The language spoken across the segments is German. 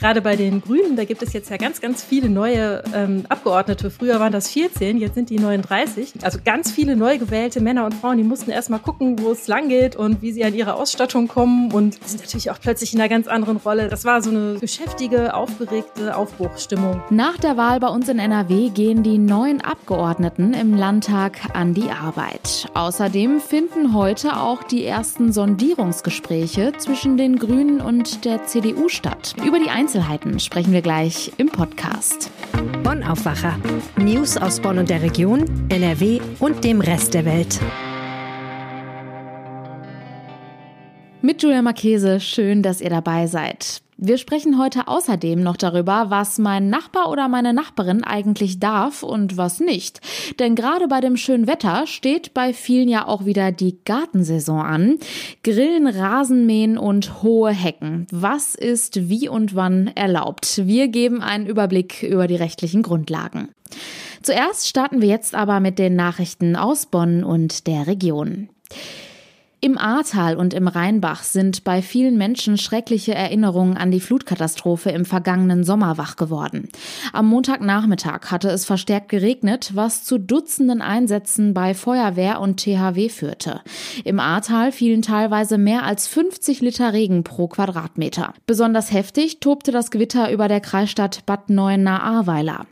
Gerade bei den Grünen, da gibt es jetzt ja ganz, ganz viele neue ähm, Abgeordnete. Früher waren das 14, jetzt sind die 39. Also ganz viele neu gewählte Männer und Frauen, die mussten erstmal gucken, wo es lang geht und wie sie an ihre Ausstattung kommen und sind natürlich auch plötzlich in einer ganz anderen Rolle. Das war so eine geschäftige, aufgeregte Aufbruchsstimmung. Nach der Wahl bei uns in NRW gehen die neuen Abgeordneten im Landtag an die Arbeit. Außerdem finden heute auch die ersten Sondierungsgespräche zwischen den Grünen und der CDU statt. Über die Einzelheiten sprechen wir gleich im Podcast. Bonn Aufwacher. News aus Bonn und der Region, NRW und dem Rest der Welt. Mit Julia Marchese, schön, dass ihr dabei seid. Wir sprechen heute außerdem noch darüber, was mein Nachbar oder meine Nachbarin eigentlich darf und was nicht. Denn gerade bei dem schönen Wetter steht bei vielen ja auch wieder die Gartensaison an. Grillen, Rasenmähen und hohe Hecken. Was ist wie und wann erlaubt? Wir geben einen Überblick über die rechtlichen Grundlagen. Zuerst starten wir jetzt aber mit den Nachrichten aus Bonn und der Region. Im Ahrtal und im Rheinbach sind bei vielen Menschen schreckliche Erinnerungen an die Flutkatastrophe im vergangenen Sommer wach geworden. Am Montagnachmittag hatte es verstärkt geregnet, was zu Dutzenden Einsätzen bei Feuerwehr und THW führte. Im Ahrtal fielen teilweise mehr als 50 Liter Regen pro Quadratmeter. Besonders heftig tobte das Gewitter über der Kreisstadt Bad Neuenahr-Ahrweiler.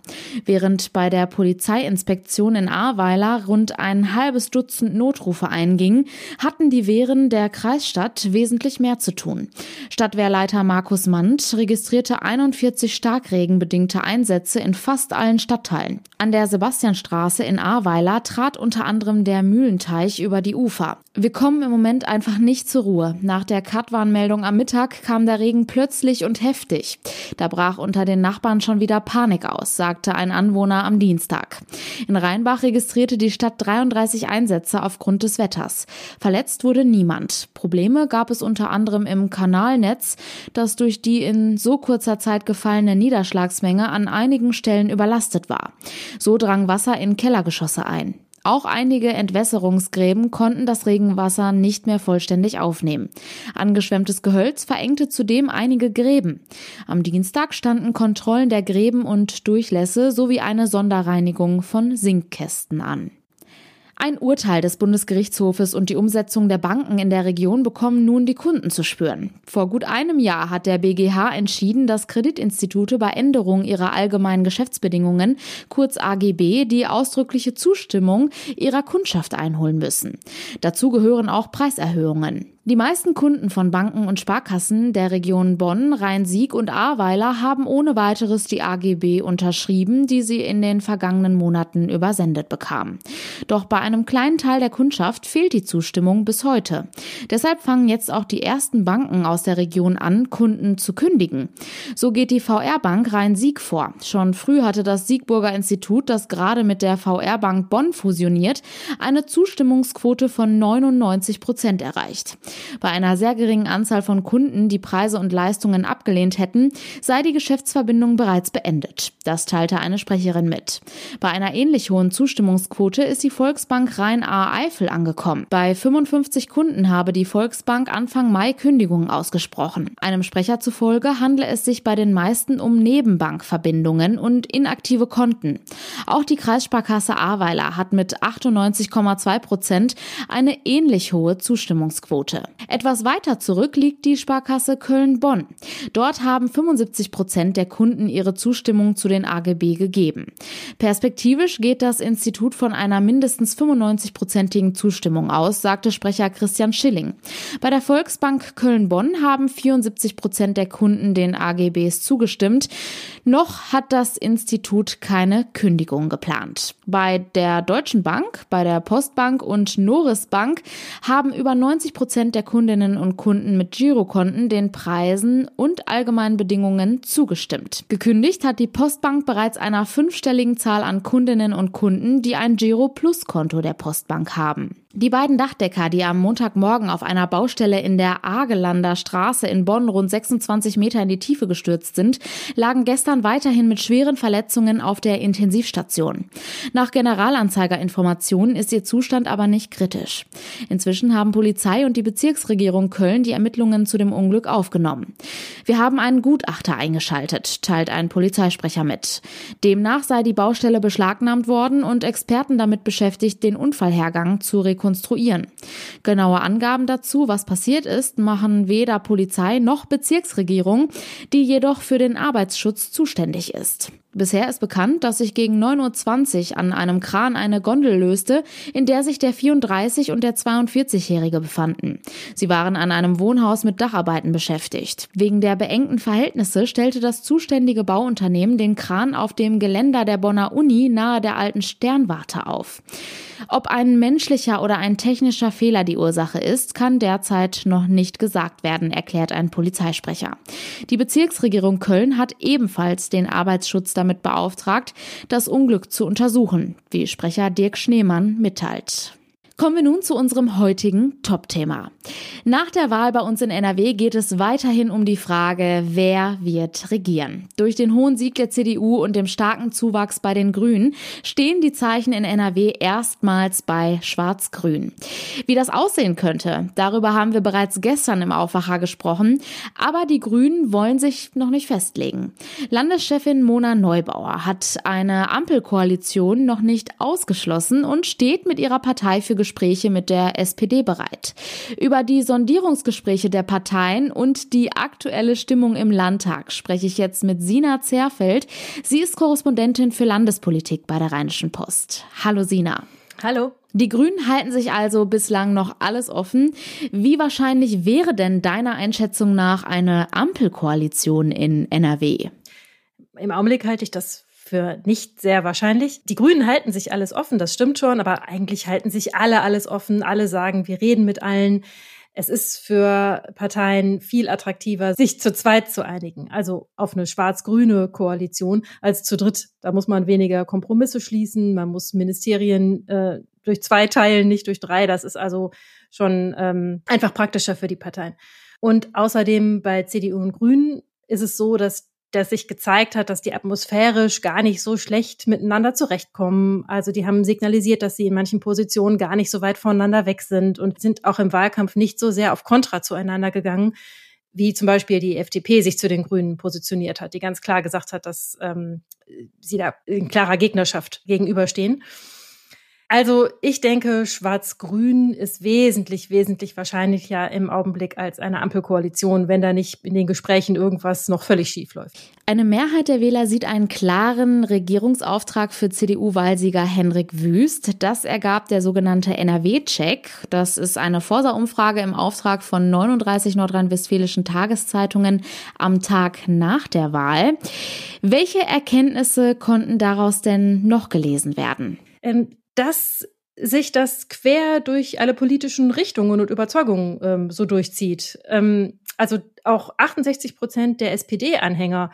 Während bei der Polizeiinspektion in Ahrweiler rund ein halbes Dutzend Notrufe eingingen, hatten die die Wehren der Kreisstadt wesentlich mehr zu tun. Stadtwehrleiter Markus Mandt registrierte 41 starkregenbedingte Einsätze in fast allen Stadtteilen. An der Sebastianstraße in Ahrweiler trat unter anderem der Mühlenteich über die Ufer. Wir kommen im Moment einfach nicht zur Ruhe. Nach der Katwarnmeldung am Mittag kam der Regen plötzlich und heftig. Da brach unter den Nachbarn schon wieder Panik aus, sagte ein Anwohner am Dienstag. In Rheinbach registrierte die Stadt 33 Einsätze aufgrund des Wetters. Verletzt wurde niemand. Probleme gab es unter anderem im Kanalnetz, das durch die in so kurzer Zeit gefallene Niederschlagsmenge an einigen Stellen überlastet war. So drang Wasser in Kellergeschosse ein. Auch einige Entwässerungsgräben konnten das Regenwasser nicht mehr vollständig aufnehmen. Angeschwemmtes Gehölz verengte zudem einige Gräben. Am Dienstag standen Kontrollen der Gräben und Durchlässe sowie eine Sonderreinigung von Sinkkästen an. Ein Urteil des Bundesgerichtshofes und die Umsetzung der Banken in der Region bekommen nun die Kunden zu spüren. Vor gut einem Jahr hat der BGH entschieden, dass Kreditinstitute bei Änderung ihrer allgemeinen Geschäftsbedingungen, kurz AGB, die ausdrückliche Zustimmung ihrer Kundschaft einholen müssen. Dazu gehören auch Preiserhöhungen. Die meisten Kunden von Banken und Sparkassen der Region Bonn, Rhein-Sieg und Ahrweiler haben ohne weiteres die AGB unterschrieben, die sie in den vergangenen Monaten übersendet bekamen. Doch bei einem kleinen Teil der Kundschaft fehlt die Zustimmung bis heute. Deshalb fangen jetzt auch die ersten Banken aus der Region an, Kunden zu kündigen. So geht die VR-Bank Rhein-Sieg vor. Schon früh hatte das Siegburger Institut, das gerade mit der VR-Bank Bonn fusioniert, eine Zustimmungsquote von 99 Prozent erreicht. Bei einer sehr geringen Anzahl von Kunden, die Preise und Leistungen abgelehnt hätten, sei die Geschäftsverbindung bereits beendet. Das teilte eine Sprecherin mit. Bei einer ähnlich hohen Zustimmungsquote ist die Volksbank Rhein-A-Eifel angekommen. Bei 55 Kunden habe die Volksbank Anfang Mai Kündigungen ausgesprochen. Einem Sprecher zufolge handle es sich bei den meisten um Nebenbankverbindungen und inaktive Konten. Auch die Kreissparkasse Ahrweiler hat mit 98,2 Prozent eine ähnlich hohe Zustimmungsquote. Etwas weiter zurück liegt die Sparkasse Köln-Bonn. Dort haben 75 Prozent der Kunden ihre Zustimmung zu den AGB gegeben. Perspektivisch geht das Institut von einer mindestens 95-prozentigen Zustimmung aus, sagte Sprecher Christian Schilling. Bei der Volksbank Köln-Bonn haben 74 Prozent der Kunden den AGBs zugestimmt. Noch hat das Institut keine Kündigung geplant. Bei der Deutschen Bank, bei der Postbank und Noris Bank haben über 90 Prozent der Kundinnen und Kunden mit Girokonten den Preisen und allgemeinen Bedingungen zugestimmt. Gekündigt hat die Postbank bereits einer fünfstelligen Zahl an Kundinnen und Kunden, die ein Giro Plus Konto der Postbank haben. Die beiden Dachdecker, die am Montagmorgen auf einer Baustelle in der Argelander Straße in Bonn rund 26 Meter in die Tiefe gestürzt sind, lagen gestern weiterhin mit schweren Verletzungen auf der Intensivstation. Nach Generalanzeigerinformationen ist ihr Zustand aber nicht kritisch. Inzwischen haben Polizei und die Bezirksregierung Köln die Ermittlungen zu dem Unglück aufgenommen. Wir haben einen Gutachter eingeschaltet, teilt ein Polizeisprecher mit. Demnach sei die Baustelle beschlagnahmt worden und Experten damit beschäftigt, den Unfallhergang zu rekonstruieren rekonstruieren. Genaue Angaben dazu, was passiert ist, machen weder Polizei noch Bezirksregierung, die jedoch für den Arbeitsschutz zuständig ist. Bisher ist bekannt, dass sich gegen 9.20 Uhr an einem Kran eine Gondel löste, in der sich der 34- und der 42-Jährige befanden. Sie waren an einem Wohnhaus mit Dacharbeiten beschäftigt. Wegen der beengten Verhältnisse stellte das zuständige Bauunternehmen den Kran auf dem Geländer der Bonner Uni nahe der alten Sternwarte auf. Ob ein menschlicher oder ein technischer Fehler die Ursache ist, kann derzeit noch nicht gesagt werden, erklärt ein Polizeisprecher. Die Bezirksregierung Köln hat ebenfalls den Arbeitsschutz damit beauftragt, das Unglück zu untersuchen, wie Sprecher Dirk Schneemann mitteilt. Kommen wir nun zu unserem heutigen Top-Thema. Nach der Wahl bei uns in NRW geht es weiterhin um die Frage, wer wird regieren. Durch den hohen Sieg der CDU und dem starken Zuwachs bei den Grünen stehen die Zeichen in NRW erstmals bei Schwarz-Grün. Wie das aussehen könnte, darüber haben wir bereits gestern im Aufwacher gesprochen, aber die Grünen wollen sich noch nicht festlegen. Landeschefin Mona Neubauer hat eine Ampelkoalition noch nicht ausgeschlossen und steht mit ihrer Partei für Gespräche mit der SPD bereit. Über die Sondierungsgespräche der Parteien und die aktuelle Stimmung im Landtag spreche ich jetzt mit Sina Zerfeld. Sie ist Korrespondentin für Landespolitik bei der Rheinischen Post. Hallo Sina. Hallo. Die Grünen halten sich also bislang noch alles offen. Wie wahrscheinlich wäre denn deiner Einschätzung nach eine Ampelkoalition in NRW? Im Augenblick halte ich das für nicht sehr wahrscheinlich. Die Grünen halten sich alles offen, das stimmt schon, aber eigentlich halten sich alle alles offen. Alle sagen, wir reden mit allen. Es ist für Parteien viel attraktiver, sich zu zweit zu einigen, also auf eine schwarz-grüne Koalition als zu dritt. Da muss man weniger Kompromisse schließen, man muss Ministerien äh, durch zwei teilen, nicht durch drei. Das ist also schon ähm, einfach praktischer für die Parteien. Und außerdem bei CDU und Grünen ist es so, dass dass sich gezeigt hat, dass die atmosphärisch gar nicht so schlecht miteinander zurechtkommen. Also die haben signalisiert, dass sie in manchen Positionen gar nicht so weit voneinander weg sind und sind auch im Wahlkampf nicht so sehr auf Kontra zueinander gegangen, wie zum Beispiel die FDP sich zu den Grünen positioniert hat, die ganz klar gesagt hat, dass ähm, sie da in klarer Gegnerschaft gegenüberstehen. Also ich denke, Schwarz-Grün ist wesentlich, wesentlich wahrscheinlicher im Augenblick als eine Ampelkoalition, wenn da nicht in den Gesprächen irgendwas noch völlig schief läuft. Eine Mehrheit der Wähler sieht einen klaren Regierungsauftrag für CDU-Wahlsieger Henrik Wüst. Das ergab der sogenannte NRW-Check. Das ist eine Forsa-Umfrage im Auftrag von 39 nordrhein-westfälischen Tageszeitungen am Tag nach der Wahl. Welche Erkenntnisse konnten daraus denn noch gelesen werden? Ähm, dass sich das quer durch alle politischen Richtungen und Überzeugungen ähm, so durchzieht. Ähm, also auch 68 Prozent der SPD-Anhänger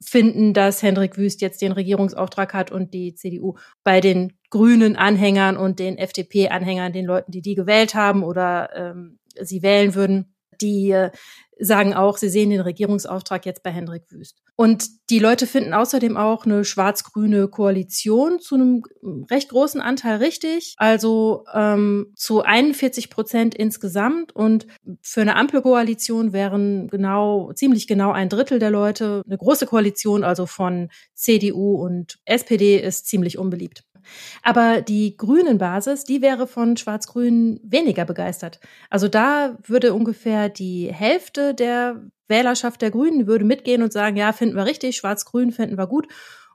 finden, dass Hendrik Wüst jetzt den Regierungsauftrag hat und die CDU. Bei den grünen Anhängern und den FDP-Anhängern, den Leuten, die die gewählt haben oder ähm, sie wählen würden, die äh, sagen auch, sie sehen den Regierungsauftrag jetzt bei Hendrik Wüst. Und die Leute finden außerdem auch eine schwarz-grüne Koalition zu einem recht großen Anteil richtig, also ähm, zu 41 Prozent insgesamt. Und für eine Ampelkoalition wären genau, ziemlich genau ein Drittel der Leute. Eine große Koalition, also von CDU und SPD, ist ziemlich unbeliebt. Aber die grünen Basis, die wäre von Schwarz-Grün weniger begeistert. Also da würde ungefähr die Hälfte der Wählerschaft der Grünen würde mitgehen und sagen, ja, finden wir richtig, Schwarz-Grün finden wir gut.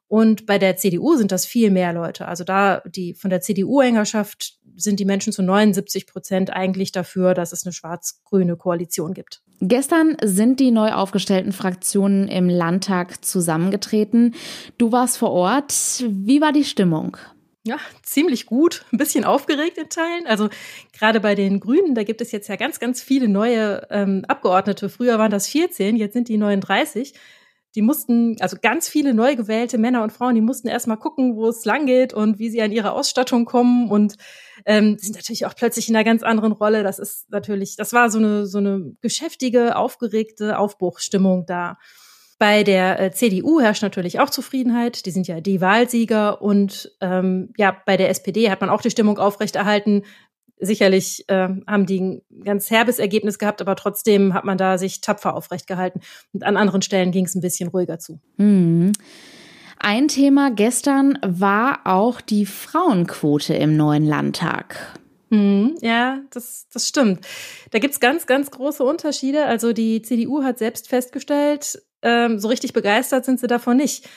Und bei der CDU sind das viel mehr Leute. Also da die von der CDU-Hängerschaft sind die Menschen zu 79 Prozent eigentlich dafür, dass es eine schwarz-grüne Koalition gibt. Gestern sind die neu aufgestellten Fraktionen im Landtag zusammengetreten. Du warst vor Ort. Wie war die Stimmung? Ja, ziemlich gut, ein bisschen aufgeregt in Teilen. Also gerade bei den Grünen, da gibt es jetzt ja ganz, ganz viele neue ähm, Abgeordnete. Früher waren das 14, jetzt sind die 39. die mussten, also ganz viele neu gewählte Männer und Frauen, die mussten erstmal gucken, wo es lang geht und wie sie an ihre Ausstattung kommen und ähm, sind natürlich auch plötzlich in einer ganz anderen Rolle. Das ist natürlich, das war so eine, so eine geschäftige, aufgeregte Aufbruchsstimmung da. Bei der äh, CDU herrscht natürlich auch Zufriedenheit. Die sind ja die Wahlsieger. Und ähm, ja, bei der SPD hat man auch die Stimmung aufrechterhalten. Sicherlich äh, haben die ein ganz herbes Ergebnis gehabt, aber trotzdem hat man da sich tapfer aufrecht gehalten. Und an anderen Stellen ging es ein bisschen ruhiger zu. Mhm. Ein Thema gestern war auch die Frauenquote im neuen Landtag. Mhm, ja, das, das stimmt. Da gibt's ganz, ganz große Unterschiede. Also die CDU hat selbst festgestellt, ähm, so richtig begeistert sind sie davon nicht.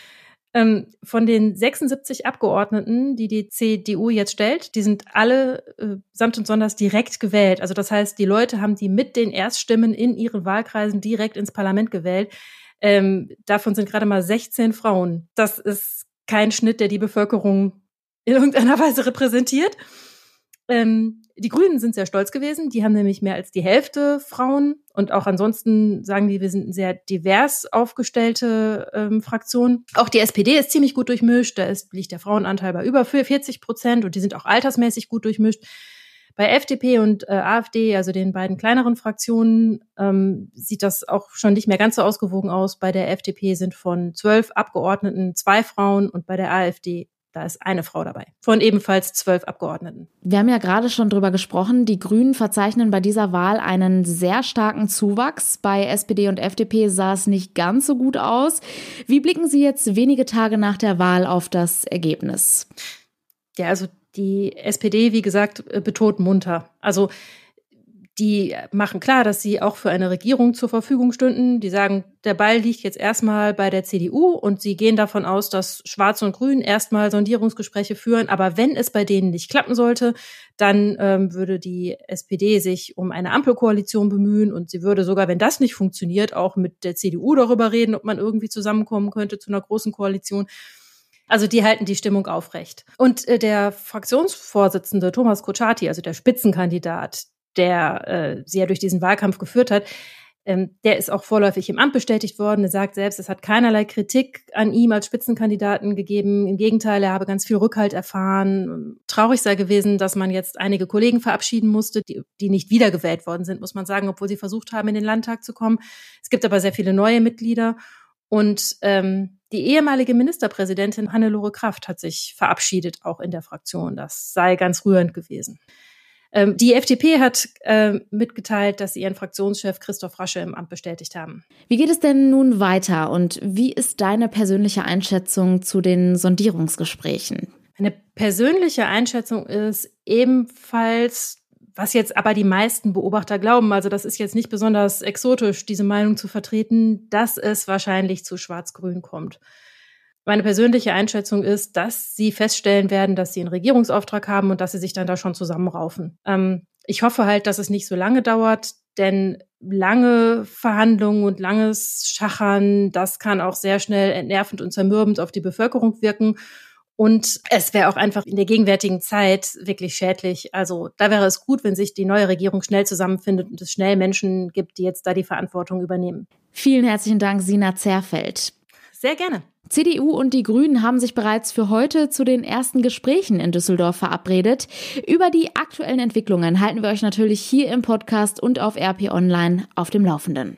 Ähm, von den 76 Abgeordneten, die die CDU jetzt stellt, die sind alle äh, samt und sonders direkt gewählt. Also das heißt, die Leute haben die mit den Erststimmen in ihren Wahlkreisen direkt ins Parlament gewählt. Ähm, davon sind gerade mal 16 Frauen. Das ist kein Schnitt, der die Bevölkerung in irgendeiner Weise repräsentiert. Ähm, die Grünen sind sehr stolz gewesen. Die haben nämlich mehr als die Hälfte Frauen. Und auch ansonsten sagen die, wir sind eine sehr divers aufgestellte ähm, Fraktion. Auch die SPD ist ziemlich gut durchmischt. Da ist, liegt der Frauenanteil bei über 40 Prozent und die sind auch altersmäßig gut durchmischt. Bei FDP und äh, AfD, also den beiden kleineren Fraktionen, ähm, sieht das auch schon nicht mehr ganz so ausgewogen aus. Bei der FDP sind von zwölf Abgeordneten zwei Frauen und bei der AfD da ist eine Frau dabei. Von ebenfalls zwölf Abgeordneten. Wir haben ja gerade schon drüber gesprochen. Die Grünen verzeichnen bei dieser Wahl einen sehr starken Zuwachs. Bei SPD und FDP sah es nicht ganz so gut aus. Wie blicken Sie jetzt wenige Tage nach der Wahl auf das Ergebnis? Ja, also die SPD, wie gesagt, betont munter. Also die machen klar, dass sie auch für eine Regierung zur Verfügung stünden. Die sagen, der Ball liegt jetzt erstmal bei der CDU und sie gehen davon aus, dass Schwarz und Grün erstmal Sondierungsgespräche führen. Aber wenn es bei denen nicht klappen sollte, dann ähm, würde die SPD sich um eine Ampelkoalition bemühen und sie würde sogar, wenn das nicht funktioniert, auch mit der CDU darüber reden, ob man irgendwie zusammenkommen könnte zu einer großen Koalition. Also die halten die Stimmung aufrecht. Und äh, der Fraktionsvorsitzende Thomas Kutschaty, also der Spitzenkandidat, der äh, sie ja durch diesen Wahlkampf geführt hat, ähm, der ist auch vorläufig im Amt bestätigt worden. Er sagt selbst, es hat keinerlei Kritik an ihm als Spitzenkandidaten gegeben. Im Gegenteil, er habe ganz viel Rückhalt erfahren. Traurig sei gewesen, dass man jetzt einige Kollegen verabschieden musste, die, die nicht wiedergewählt worden sind, muss man sagen, obwohl sie versucht haben, in den Landtag zu kommen. Es gibt aber sehr viele neue Mitglieder. Und ähm, die ehemalige Ministerpräsidentin Hannelore Kraft hat sich verabschiedet, auch in der Fraktion. Das sei ganz rührend gewesen. Ähm, die FDP hat äh, mitgeteilt, dass sie ihren Fraktionschef Christoph Rasche im Amt bestätigt haben. Wie geht es denn nun weiter und wie ist deine persönliche Einschätzung zu den Sondierungsgesprächen? Meine persönliche Einschätzung ist ebenfalls was jetzt aber die meisten Beobachter glauben, also das ist jetzt nicht besonders exotisch, diese Meinung zu vertreten, dass es wahrscheinlich zu Schwarz-Grün kommt. Meine persönliche Einschätzung ist, dass sie feststellen werden, dass sie einen Regierungsauftrag haben und dass sie sich dann da schon zusammenraufen. Ähm, ich hoffe halt, dass es nicht so lange dauert, denn lange Verhandlungen und langes Schachern, das kann auch sehr schnell entnervend und zermürbend auf die Bevölkerung wirken. Und es wäre auch einfach in der gegenwärtigen Zeit wirklich schädlich. Also da wäre es gut, wenn sich die neue Regierung schnell zusammenfindet und es schnell Menschen gibt, die jetzt da die Verantwortung übernehmen. Vielen herzlichen Dank, Sina Zerfeld. Sehr gerne. CDU und die Grünen haben sich bereits für heute zu den ersten Gesprächen in Düsseldorf verabredet. Über die aktuellen Entwicklungen halten wir euch natürlich hier im Podcast und auf RP Online auf dem Laufenden.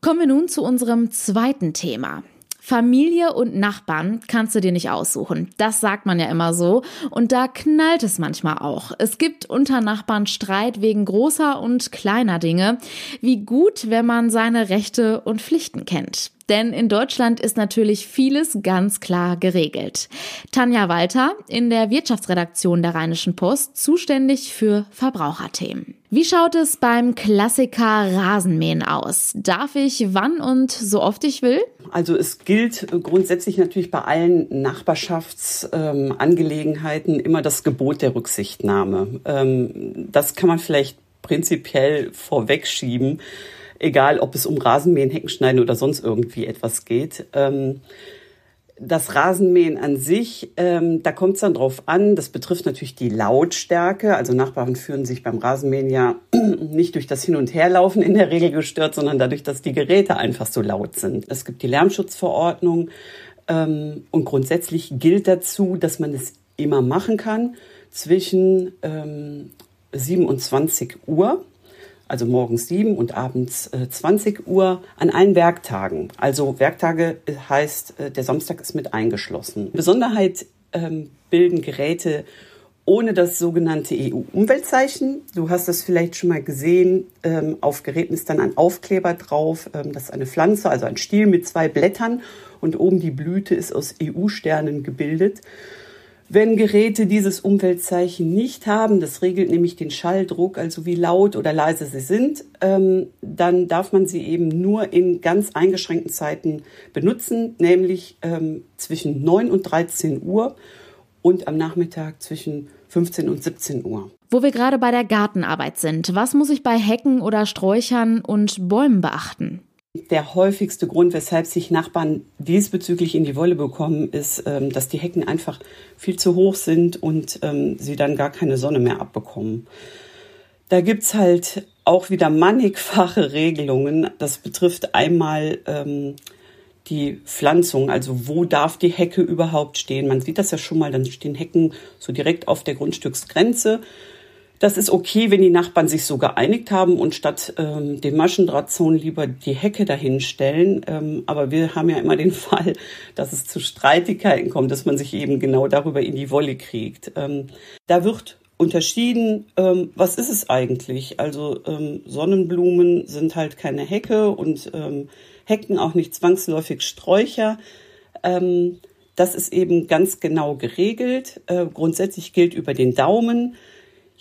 Kommen wir nun zu unserem zweiten Thema. Familie und Nachbarn kannst du dir nicht aussuchen. Das sagt man ja immer so. Und da knallt es manchmal auch. Es gibt unter Nachbarn Streit wegen großer und kleiner Dinge. Wie gut, wenn man seine Rechte und Pflichten kennt. Denn in Deutschland ist natürlich vieles ganz klar geregelt. Tanja Walter in der Wirtschaftsredaktion der Rheinischen Post zuständig für Verbraucherthemen. Wie schaut es beim Klassiker Rasenmähen aus? Darf ich wann und so oft ich will? Also es gilt grundsätzlich natürlich bei allen Nachbarschaftsangelegenheiten immer das Gebot der Rücksichtnahme. Ähm, das kann man vielleicht prinzipiell vorwegschieben egal ob es um Rasenmähen, Heckenschneiden oder sonst irgendwie etwas geht. Ähm, Das Rasenmähen an sich, ähm, da kommt es dann drauf an. Das betrifft natürlich die Lautstärke. Also Nachbarn führen sich beim Rasenmähen ja nicht durch das Hin- und Herlaufen in der Regel gestört, sondern dadurch, dass die Geräte einfach so laut sind. Es gibt die Lärmschutzverordnung ähm, und grundsätzlich gilt dazu, dass man es immer machen kann zwischen ähm, 27 Uhr also morgens 7 und abends äh, 20 Uhr an allen Werktagen. Also Werktage äh, heißt, äh, der Samstag ist mit eingeschlossen. Besonderheit ähm, bilden Geräte ohne das sogenannte EU-Umweltzeichen. Du hast das vielleicht schon mal gesehen. Ähm, auf Geräten ist dann ein Aufkleber drauf. Ähm, das ist eine Pflanze, also ein Stiel mit zwei Blättern. Und oben die Blüte ist aus EU-Sternen gebildet. Wenn Geräte dieses Umweltzeichen nicht haben, das regelt nämlich den Schalldruck, also wie laut oder leise sie sind, ähm, dann darf man sie eben nur in ganz eingeschränkten Zeiten benutzen, nämlich ähm, zwischen 9 und 13 Uhr und am Nachmittag zwischen 15 und 17 Uhr. Wo wir gerade bei der Gartenarbeit sind, was muss ich bei Hecken oder Sträuchern und Bäumen beachten? Der häufigste Grund, weshalb sich Nachbarn diesbezüglich in die Wolle bekommen, ist, ähm, dass die Hecken einfach viel zu hoch sind und ähm, sie dann gar keine Sonne mehr abbekommen. Da gibt's halt auch wieder mannigfache Regelungen. Das betrifft einmal ähm, die Pflanzung, also wo darf die Hecke überhaupt stehen. Man sieht das ja schon mal, dann stehen Hecken so direkt auf der Grundstücksgrenze. Das ist okay, wenn die Nachbarn sich so geeinigt haben und statt ähm, dem Maschendrahtzaun lieber die Hecke dahinstellen. Ähm, aber wir haben ja immer den Fall, dass es zu Streitigkeiten kommt, dass man sich eben genau darüber in die Wolle kriegt. Ähm, da wird unterschieden, ähm, was ist es eigentlich? Also ähm, Sonnenblumen sind halt keine Hecke und ähm, Hecken auch nicht zwangsläufig Sträucher. Ähm, das ist eben ganz genau geregelt. Äh, grundsätzlich gilt über den Daumen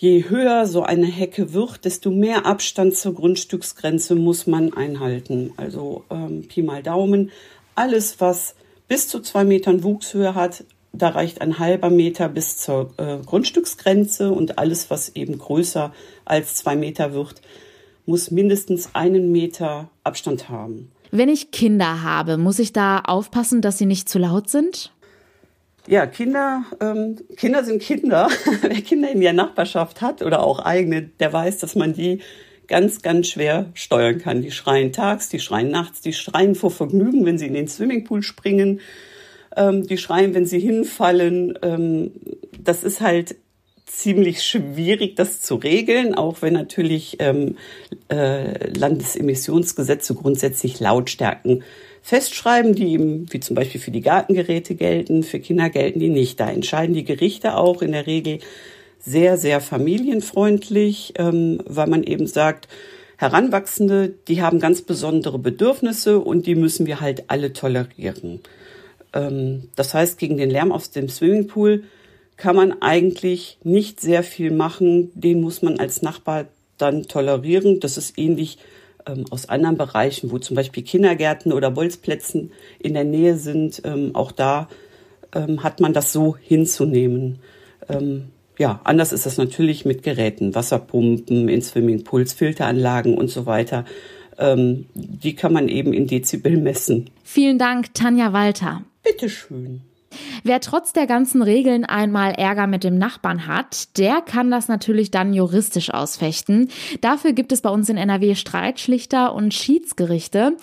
je höher so eine Hecke wird, desto mehr Abstand zur Grundstücksgrenze muss man einhalten. Also ähm, Pi mal Daumen. Alles, was bis zu zwei Metern Wuchshöhe hat, da reicht ein halber Meter bis zur äh, Grundstücksgrenze und alles, was eben größer als zwei Meter wird, muss mindestens einen Meter Abstand haben. Wenn ich Kinder habe, muss ich da aufpassen, dass sie nicht zu laut sind? Ja, Kinder, ähm, Kinder sind Kinder. Wer Kinder in der Nachbarschaft hat oder auch eigene, der weiß, dass man die ganz, ganz schwer steuern kann. Die schreien tags, die schreien nachts, die schreien vor Vergnügen, wenn sie in den Swimmingpool springen, ähm, die schreien, wenn sie hinfallen. Ähm, das ist halt ziemlich schwierig, das zu regeln, auch wenn natürlich ähm, äh, Landesemissionsgesetze grundsätzlich Lautstärken festschreiben, die wie zum Beispiel für die Gartengeräte gelten, für Kinder gelten die nicht. Da entscheiden die Gerichte auch in der Regel sehr, sehr familienfreundlich, ähm, weil man eben sagt, Heranwachsende, die haben ganz besondere Bedürfnisse und die müssen wir halt alle tolerieren. Ähm, das heißt, gegen den Lärm aus dem Swimmingpool kann man eigentlich nicht sehr viel machen. Den muss man als Nachbar dann tolerieren. Das ist ähnlich ähm, aus anderen Bereichen, wo zum Beispiel Kindergärten oder Bolzplätzen in der Nähe sind, ähm, auch da ähm, hat man das so hinzunehmen. Ähm, ja, anders ist das natürlich mit Geräten, Wasserpumpen, in Swimmingpools, Filteranlagen und so weiter. Ähm, die kann man eben in Dezibel messen. Vielen Dank, Tanja Walter. Bitteschön. Wer trotz der ganzen Regeln einmal Ärger mit dem Nachbarn hat, der kann das natürlich dann juristisch ausfechten. Dafür gibt es bei uns in NRW Streitschlichter und Schiedsgerichte.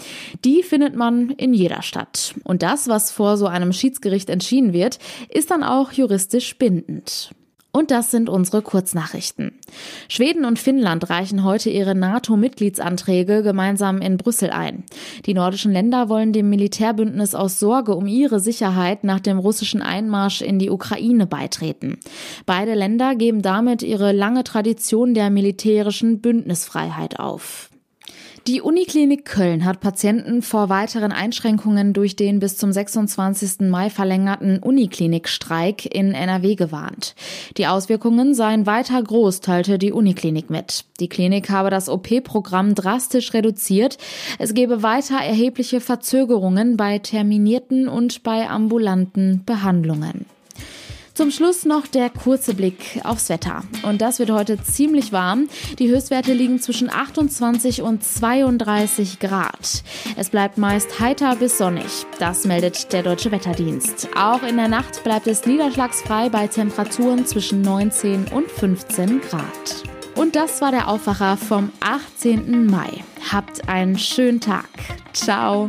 Die findet man in jeder Stadt. Und das, was vor so einem Schiedsgericht entschieden wird, ist dann auch juristisch bindend. Und das sind unsere Kurznachrichten. Schweden und Finnland reichen heute ihre NATO-Mitgliedsanträge gemeinsam in Brüssel ein. Die nordischen Länder wollen dem Militärbündnis aus Sorge um ihre Sicherheit nach dem russischen Einmarsch in die Ukraine beitreten. Beide Länder geben damit ihre lange Tradition der militärischen Bündnisfreiheit auf. Die Uniklinik Köln hat Patienten vor weiteren Einschränkungen durch den bis zum 26. Mai verlängerten Uniklinikstreik in NRW gewarnt. Die Auswirkungen seien weiter groß, teilte die Uniklinik mit. Die Klinik habe das OP-Programm drastisch reduziert. Es gebe weiter erhebliche Verzögerungen bei terminierten und bei ambulanten Behandlungen. Zum Schluss noch der kurze Blick aufs Wetter. Und das wird heute ziemlich warm. Die Höchstwerte liegen zwischen 28 und 32 Grad. Es bleibt meist heiter bis sonnig. Das meldet der Deutsche Wetterdienst. Auch in der Nacht bleibt es niederschlagsfrei bei Temperaturen zwischen 19 und 15 Grad. Und das war der Aufwacher vom 18. Mai. Habt einen schönen Tag. Ciao.